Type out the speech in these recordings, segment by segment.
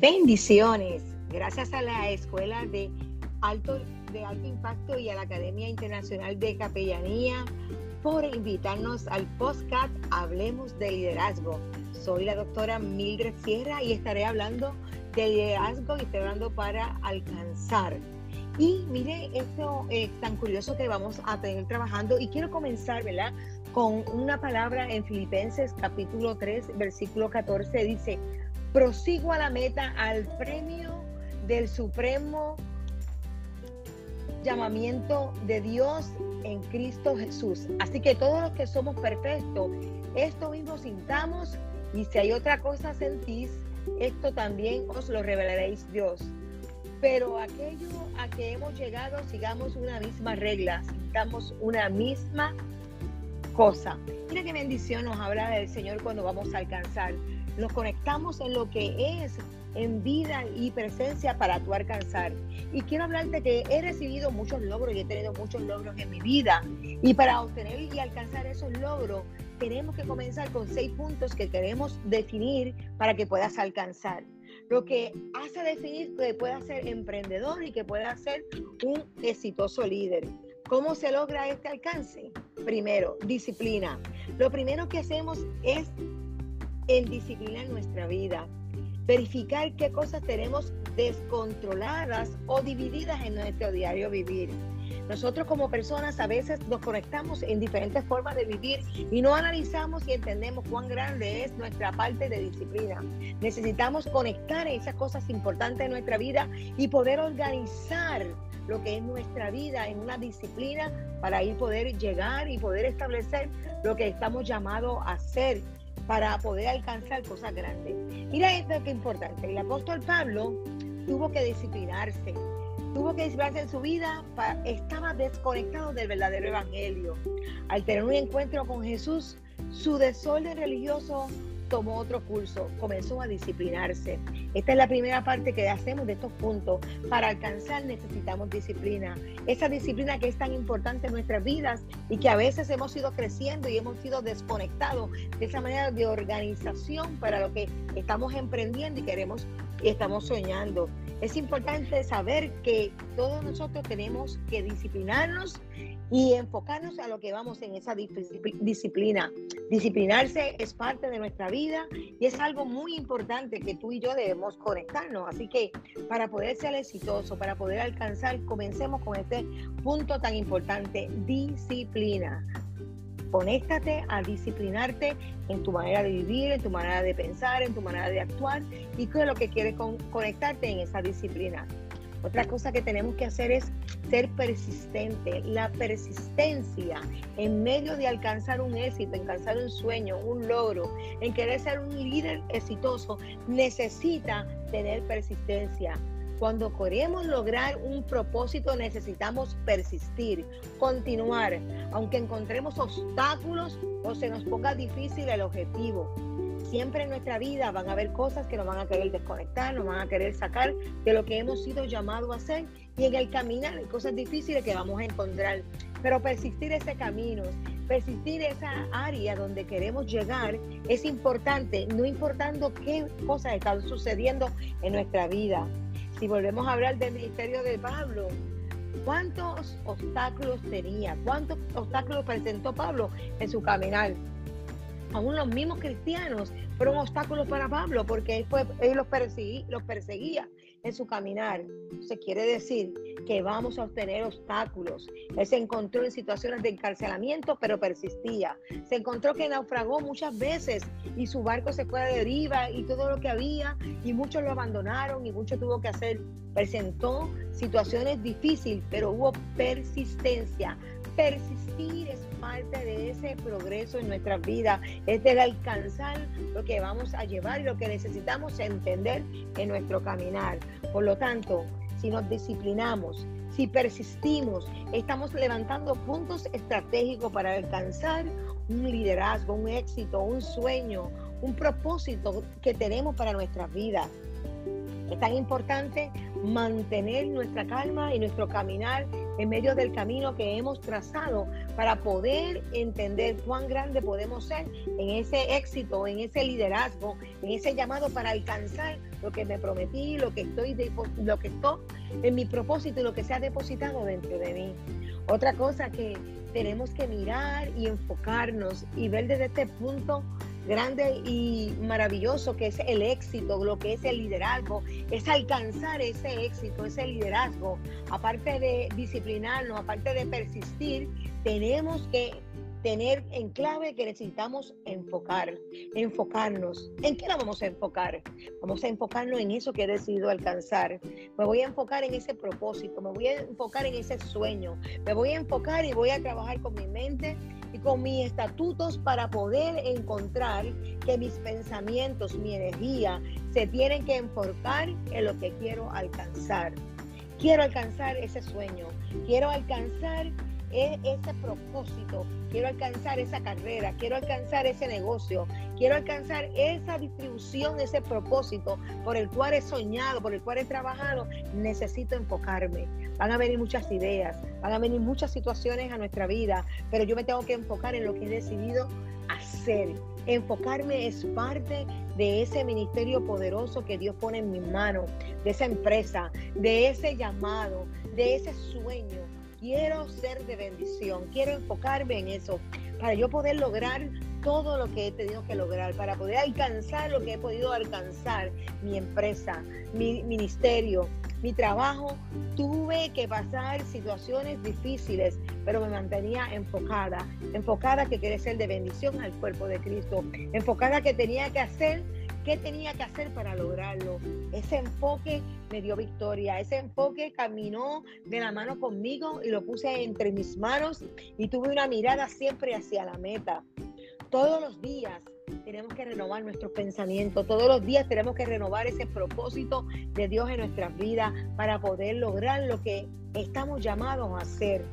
Bendiciones. Gracias a la Escuela de Alto, de Alto Impacto y a la Academia Internacional de Capellanía por invitarnos al podcast Hablemos de Liderazgo. Soy la doctora Mildred Sierra y estaré hablando de liderazgo y estoy hablando para alcanzar. Y mire esto es tan curioso que vamos a tener trabajando y quiero comenzar, ¿verdad? Con una palabra en Filipenses capítulo 3, versículo 14 dice, prosigo a la meta, al premio del supremo llamamiento de Dios en Cristo Jesús. Así que todos los que somos perfectos, esto mismo sintamos y si hay otra cosa sentís, esto también os lo revelaréis Dios. Pero aquello a que hemos llegado, sigamos una misma regla, sintamos una misma cosa. Mira qué bendición nos habla del Señor cuando vamos a alcanzar nos conectamos en lo que es en vida y presencia para tu alcanzar. Y quiero hablarte que he recibido muchos logros y he tenido muchos logros en mi vida. Y para obtener y alcanzar esos logros, tenemos que comenzar con seis puntos que queremos definir para que puedas alcanzar. Lo que hace definir que puedas ser emprendedor y que puedas ser un exitoso líder. ¿Cómo se logra este alcance? Primero, disciplina. Lo primero que hacemos es en disciplinar nuestra vida, verificar qué cosas tenemos descontroladas o divididas en nuestro diario vivir. Nosotros como personas a veces nos conectamos en diferentes formas de vivir y no analizamos y entendemos cuán grande es nuestra parte de disciplina. Necesitamos conectar esas cosas importantes de nuestra vida y poder organizar lo que es nuestra vida en una disciplina para ahí poder llegar y poder establecer lo que estamos llamados a hacer para poder alcanzar cosas grandes. Mira esto que es importante. El apóstol Pablo tuvo que disciplinarse, tuvo que disciplinarse en su vida, estaba desconectado del verdadero evangelio. Al tener un encuentro con Jesús, su desorden religioso tomó otro curso, comenzó a disciplinarse. Esta es la primera parte que hacemos de estos puntos. Para alcanzar necesitamos disciplina. Esa disciplina que es tan importante en nuestras vidas y que a veces hemos ido creciendo y hemos sido desconectados de esa manera de organización para lo que estamos emprendiendo y queremos y estamos soñando. Es importante saber que todos nosotros tenemos que disciplinarnos y enfocarnos a lo que vamos en esa disciplina. Disciplinarse es parte de nuestra vida y es algo muy importante que tú y yo debemos conectarnos. Así que para poder ser exitoso, para poder alcanzar, comencemos con este punto tan importante, disciplina. Conéctate a disciplinarte en tu manera de vivir, en tu manera de pensar, en tu manera de actuar y es lo que quieres conectarte en esa disciplina. Otra cosa que tenemos que hacer es ser persistente. La persistencia en medio de alcanzar un éxito, alcanzar un sueño, un logro, en querer ser un líder exitoso, necesita tener persistencia. Cuando queremos lograr un propósito necesitamos persistir, continuar, aunque encontremos obstáculos o se nos ponga difícil el objetivo siempre en nuestra vida van a haber cosas que nos van a querer desconectar, nos van a querer sacar de lo que hemos sido llamados a hacer y en el caminar hay cosas difíciles que vamos a encontrar. Pero persistir ese camino, persistir esa área donde queremos llegar es importante, no importando qué cosas están sucediendo en nuestra vida. Si volvemos a hablar del ministerio de Pablo, ¿cuántos obstáculos tenía? ¿Cuántos obstáculos presentó Pablo en su caminar? Aún los mismos cristianos fueron obstáculos para Pablo porque él, fue, él los, perseguía, los perseguía en su caminar. Se quiere decir que vamos a obtener obstáculos. Él se encontró en situaciones de encarcelamiento, pero persistía. Se encontró que naufragó muchas veces y su barco se fue a deriva y todo lo que había y muchos lo abandonaron y mucho tuvo que hacer. Presentó situaciones difíciles, pero hubo persistencia. Persistir es parte de ese progreso en nuestras vidas, es de alcanzar lo que vamos a llevar y lo que necesitamos entender en nuestro caminar. Por lo tanto, si nos disciplinamos, si persistimos, estamos levantando puntos estratégicos para alcanzar un liderazgo, un éxito, un sueño, un propósito que tenemos para nuestras vidas. Es tan importante mantener nuestra calma y nuestro caminar en medio del camino que hemos trazado para poder entender cuán grande podemos ser en ese éxito, en ese liderazgo, en ese llamado para alcanzar lo que me prometí, lo que estoy, lo que estoy en mi propósito y lo que se ha depositado dentro de mí. Otra cosa que tenemos que mirar y enfocarnos y ver desde este punto grande y maravilloso que es el éxito, lo que es el liderazgo, es alcanzar ese éxito, ese liderazgo. Aparte de disciplinarnos, aparte de persistir, tenemos que tener en clave que necesitamos enfocar, enfocarnos. ¿En qué la vamos a enfocar? Vamos a enfocarnos en eso que he decidido alcanzar. Me voy a enfocar en ese propósito, me voy a enfocar en ese sueño, me voy a enfocar y voy a trabajar con mi mente y con mis estatutos para poder encontrar que mis pensamientos, mi energía se tienen que enfocar en lo que quiero alcanzar. Quiero alcanzar ese sueño, quiero alcanzar e-, ese propósito, quiero alcanzar esa carrera, quiero alcanzar ese negocio, quiero alcanzar esa distribución, ese propósito por el cual he soñado, por el cual he trabajado, necesito enfocarme. Van a venir muchas ideas, van a venir muchas situaciones a nuestra vida, pero yo me tengo que enfocar en lo que he decidido hacer. Enfocarme es parte de ese ministerio poderoso que Dios pone en mis manos, de esa empresa, de ese llamado, de ese sueño quiero ser de bendición, quiero enfocarme en eso para yo poder lograr todo lo que he tenido que lograr, para poder alcanzar lo que he podido alcanzar, mi empresa, mi ministerio, mi trabajo. Tuve que pasar situaciones difíciles, pero me mantenía enfocada, enfocada que quería ser de bendición al cuerpo de Cristo, enfocada que tenía que hacer ¿Qué tenía que hacer para lograrlo? Ese enfoque me dio victoria, ese enfoque caminó de la mano conmigo y lo puse entre mis manos y tuve una mirada siempre hacia la meta. Todos los días tenemos que renovar nuestros pensamientos, todos los días tenemos que renovar ese propósito de Dios en nuestras vidas para poder lograr lo que estamos llamados a hacer.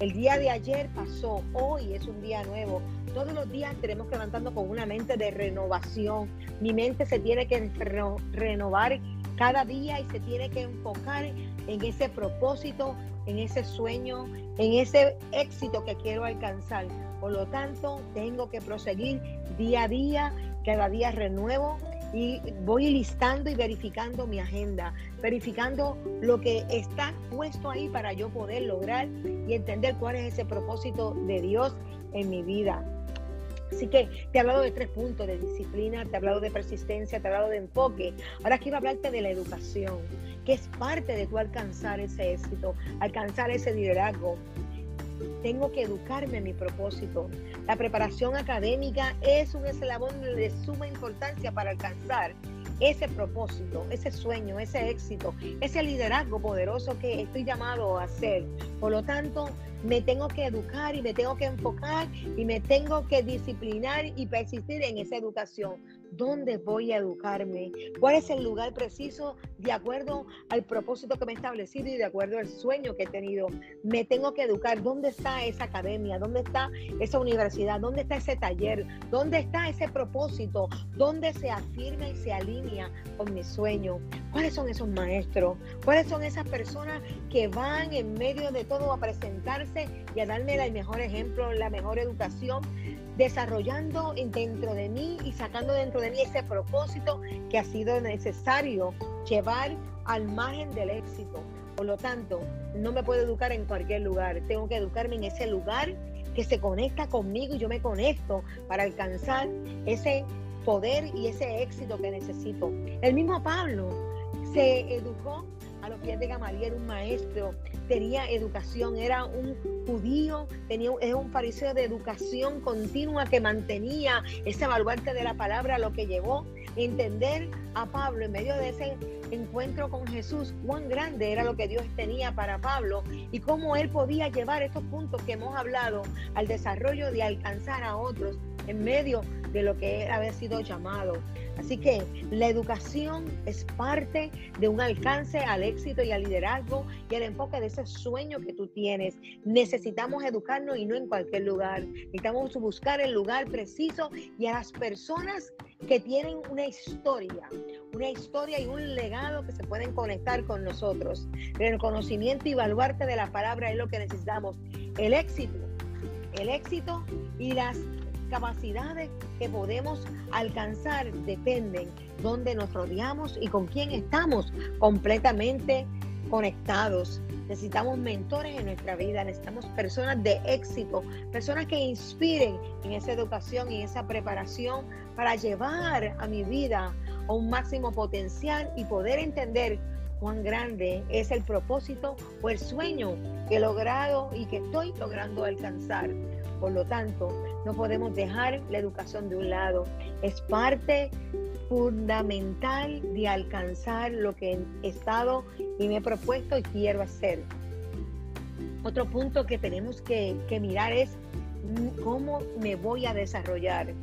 El día de ayer pasó, hoy es un día nuevo. Todos los días tenemos que levantando con una mente de renovación. Mi mente se tiene que renovar cada día y se tiene que enfocar en ese propósito, en ese sueño, en ese éxito que quiero alcanzar. Por lo tanto, tengo que proseguir día a día, cada día renuevo y voy listando y verificando mi agenda, verificando lo que está puesto ahí para yo poder lograr y entender cuál es ese propósito de Dios en mi vida. Así que te he hablado de tres puntos, de disciplina, te he hablado de persistencia, te he hablado de enfoque. Ahora quiero hablarte de la educación, que es parte de tu alcanzar ese éxito, alcanzar ese liderazgo, tengo que educarme en mi propósito. La preparación académica es un eslabón de suma importancia para alcanzar ese propósito, ese sueño, ese éxito, ese liderazgo poderoso que estoy llamado a hacer. Por lo tanto, me tengo que educar y me tengo que enfocar y me tengo que disciplinar y persistir en esa educación. ¿Dónde voy a educarme? ¿Cuál es el lugar preciso de acuerdo al propósito que me he establecido y de acuerdo al sueño que he tenido? Me tengo que educar. ¿Dónde está esa academia? ¿Dónde está esa universidad? ¿Dónde está ese taller? ¿Dónde está ese propósito? ¿Dónde se afirma y se alinea con mi sueño? ¿Cuáles son esos maestros? ¿Cuáles son esas personas que van en medio de todo a presentarse y a darme el mejor ejemplo, la mejor educación? desarrollando dentro de mí y sacando dentro de mí ese propósito que ha sido necesario llevar al margen del éxito. Por lo tanto, no me puedo educar en cualquier lugar, tengo que educarme en ese lugar que se conecta conmigo y yo me conecto para alcanzar ese poder y ese éxito que necesito. El mismo Pablo se educó a los pies de Gamaliel, un maestro, tenía educación, era un judío, tenía, es un fariseo de educación continua que mantenía ese baluarte de la palabra, lo que llevó a entender a Pablo en medio de ese encuentro con Jesús, cuán grande era lo que Dios tenía para Pablo y cómo él podía llevar estos puntos que hemos hablado al desarrollo de alcanzar a otros en medio de lo que había sido llamado. Así que la educación es parte de un alcance al éxito y al liderazgo y el enfoque de ese sueño que tú tienes. Necesitamos educarnos y no en cualquier lugar. Necesitamos buscar el lugar preciso y a las personas que tienen una historia, una historia y un legado que se pueden conectar con nosotros. El conocimiento y baluarte de la palabra es lo que necesitamos. El éxito, el éxito y las capacidades que podemos alcanzar dependen donde nos rodeamos y con quién estamos completamente conectados. Necesitamos mentores en nuestra vida, necesitamos personas de éxito, personas que inspiren en esa educación y esa preparación para llevar a mi vida a un máximo potencial y poder entender cuán grande es el propósito o el sueño que he logrado y que estoy logrando alcanzar. Por lo tanto, no podemos dejar la educación de un lado. Es parte fundamental de alcanzar lo que he estado y me he propuesto y quiero hacer. Otro punto que tenemos que, que mirar es cómo me voy a desarrollar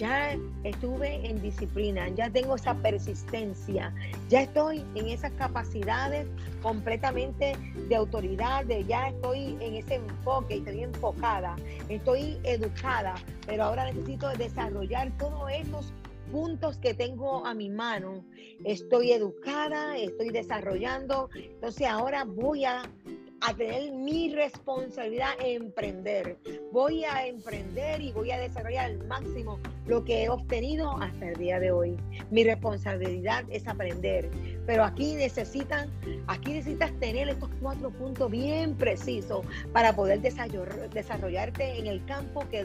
ya estuve en disciplina, ya tengo esa persistencia, ya estoy en esas capacidades completamente de autoridad, de ya estoy en ese enfoque, estoy enfocada, estoy educada, pero ahora necesito desarrollar todos esos puntos que tengo a mi mano. Estoy educada, estoy desarrollando, entonces ahora voy a a tener mi responsabilidad en emprender. Voy a emprender y voy a desarrollar al máximo lo que he obtenido hasta el día de hoy. Mi responsabilidad es aprender. Pero aquí necesitan, aquí necesitas tener estos cuatro puntos bien precisos para poder desarrollarte en el campo que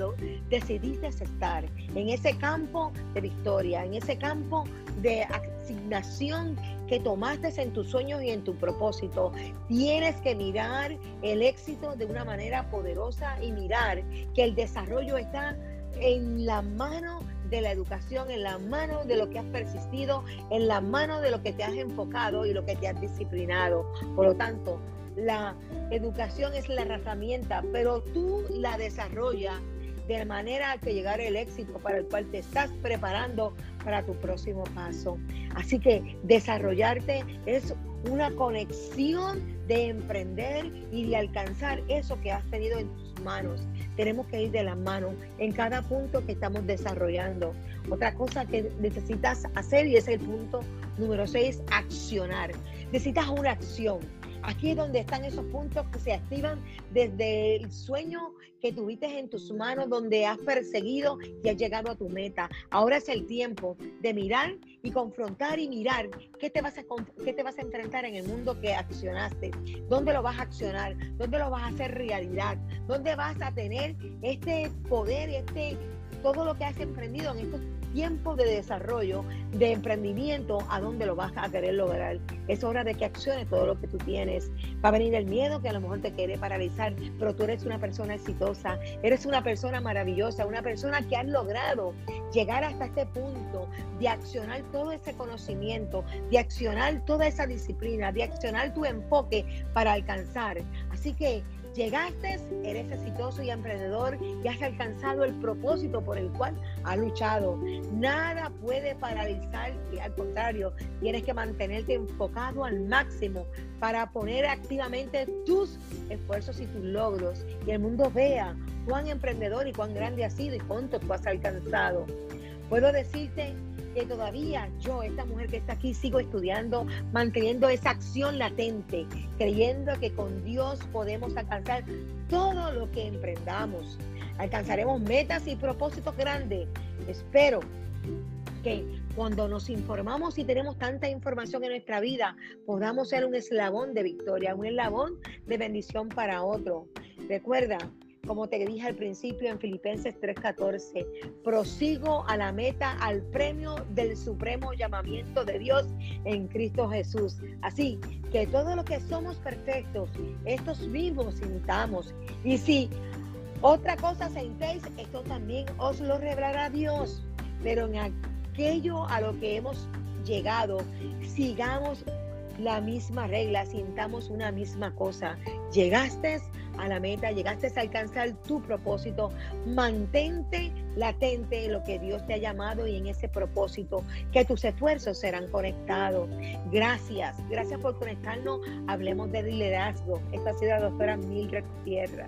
decidiste estar, en ese campo de victoria, en ese campo de asignación que tomaste en tus sueños y en tu propósito. Tienes que mirar el éxito de una manera poderosa y mirar que el desarrollo está en la mano de la educación, en la mano de lo que has persistido, en la mano de lo que te has enfocado y lo que te has disciplinado. Por lo tanto, la educación es la herramienta, pero tú la desarrollas de manera que llegar el éxito para el cual te estás preparando para tu próximo paso. Así que desarrollarte es una conexión de emprender y de alcanzar eso que has tenido en tus manos. Tenemos que ir de la mano en cada punto que estamos desarrollando. Otra cosa que necesitas hacer y es el punto número 6, accionar. Necesitas una acción. Aquí es donde están esos puntos que se activan desde el sueño que tuviste en tus manos, donde has perseguido y has llegado a tu meta. Ahora es el tiempo de mirar y confrontar y mirar qué te vas a, qué te vas a enfrentar en el mundo que accionaste, dónde lo vas a accionar, dónde lo vas a hacer realidad, dónde vas a tener este poder, este todo lo que has emprendido en estos tiempo de desarrollo, de emprendimiento, a dónde lo vas a querer lograr. Es hora de que acciones todo lo que tú tienes. Va a venir el miedo que a lo mejor te quiere paralizar, pero tú eres una persona exitosa, eres una persona maravillosa, una persona que ha logrado llegar hasta este punto de accionar todo ese conocimiento, de accionar toda esa disciplina, de accionar tu enfoque para alcanzar. Así que Llegaste, eres exitoso y emprendedor y has alcanzado el propósito por el cual has luchado. Nada puede paralizarte, al contrario, tienes que mantenerte enfocado al máximo para poner activamente tus esfuerzos y tus logros y el mundo vea cuán emprendedor y cuán grande has sido y cuánto tú has alcanzado. Puedo decirte todavía yo, esta mujer que está aquí, sigo estudiando, manteniendo esa acción latente, creyendo que con Dios podemos alcanzar todo lo que emprendamos. Alcanzaremos metas y propósitos grandes. Espero que cuando nos informamos y tenemos tanta información en nuestra vida, podamos ser un eslabón de victoria, un eslabón de bendición para otro. Recuerda, como te dije al principio en Filipenses 3:14, prosigo a la meta, al premio del supremo llamamiento de Dios en Cristo Jesús. Así que todo lo que somos perfectos, estos vivos sintamos. Y si otra cosa sentéis, esto también os lo revelará Dios. Pero en aquello a lo que hemos llegado, sigamos la misma regla, sintamos una misma cosa. Llegaste a la meta, llegaste a alcanzar tu propósito, mantente latente en lo que Dios te ha llamado y en ese propósito, que tus esfuerzos serán conectados. Gracias, gracias por conectarnos. Hablemos de liderazgo. Esta ha sido la doctora Mildred Tierra.